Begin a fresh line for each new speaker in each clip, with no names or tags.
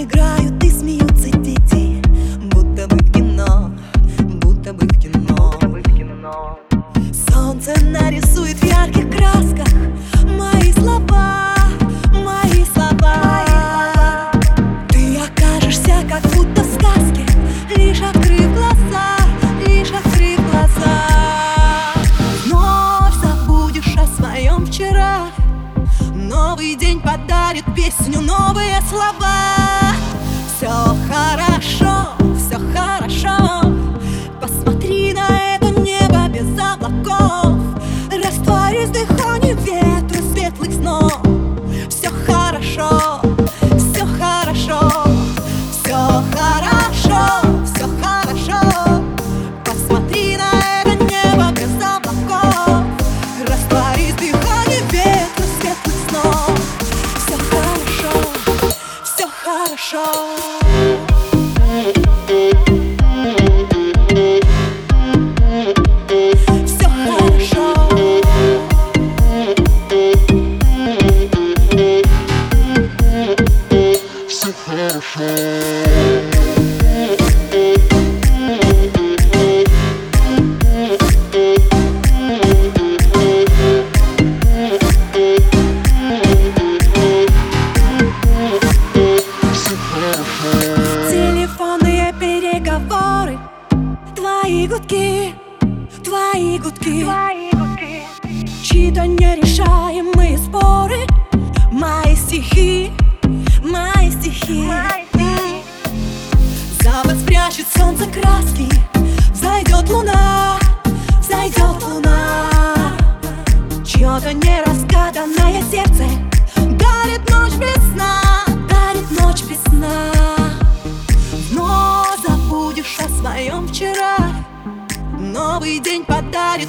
Играют и смеются дети. Будто бы в кино, будто бы в кино, будто бы в кино. Солнце нарисует в ярких красках Мои слова, мои слова. Ты окажешься как будто в сказке Лишь открыв глаза, лишь открыв глаза. Вновь забудешь о своем вчера. Новый день подарит песню новые слова. Все хорошо, все хорошо. Посмотри на это небо без облаков. Растворись в дыхании ветра светлых снов. Все хорошо, все хорошо Все хорошо, все хорошо. Посмотри на это небо без облаков. Растворись в дыхании ветра светлых снов. Все хорошо, все хорошо Телефонные переговоры. Твои гудки, твои гудки. Чьи-то нерешаемые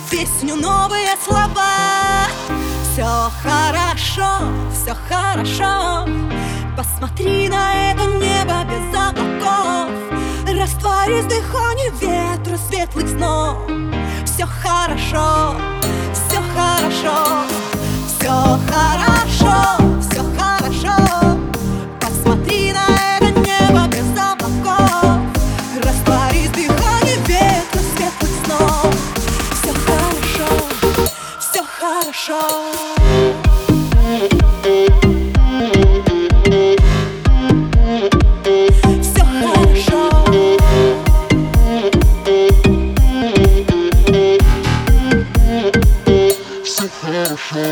песню, новые слова. Все хорошо, все хорошо. Посмотри на это небо без облаков. Растворись в дыхании ветра светлых снов. Все хорошо Все хорошо, все хорошо Все хорошо, Все хорошо.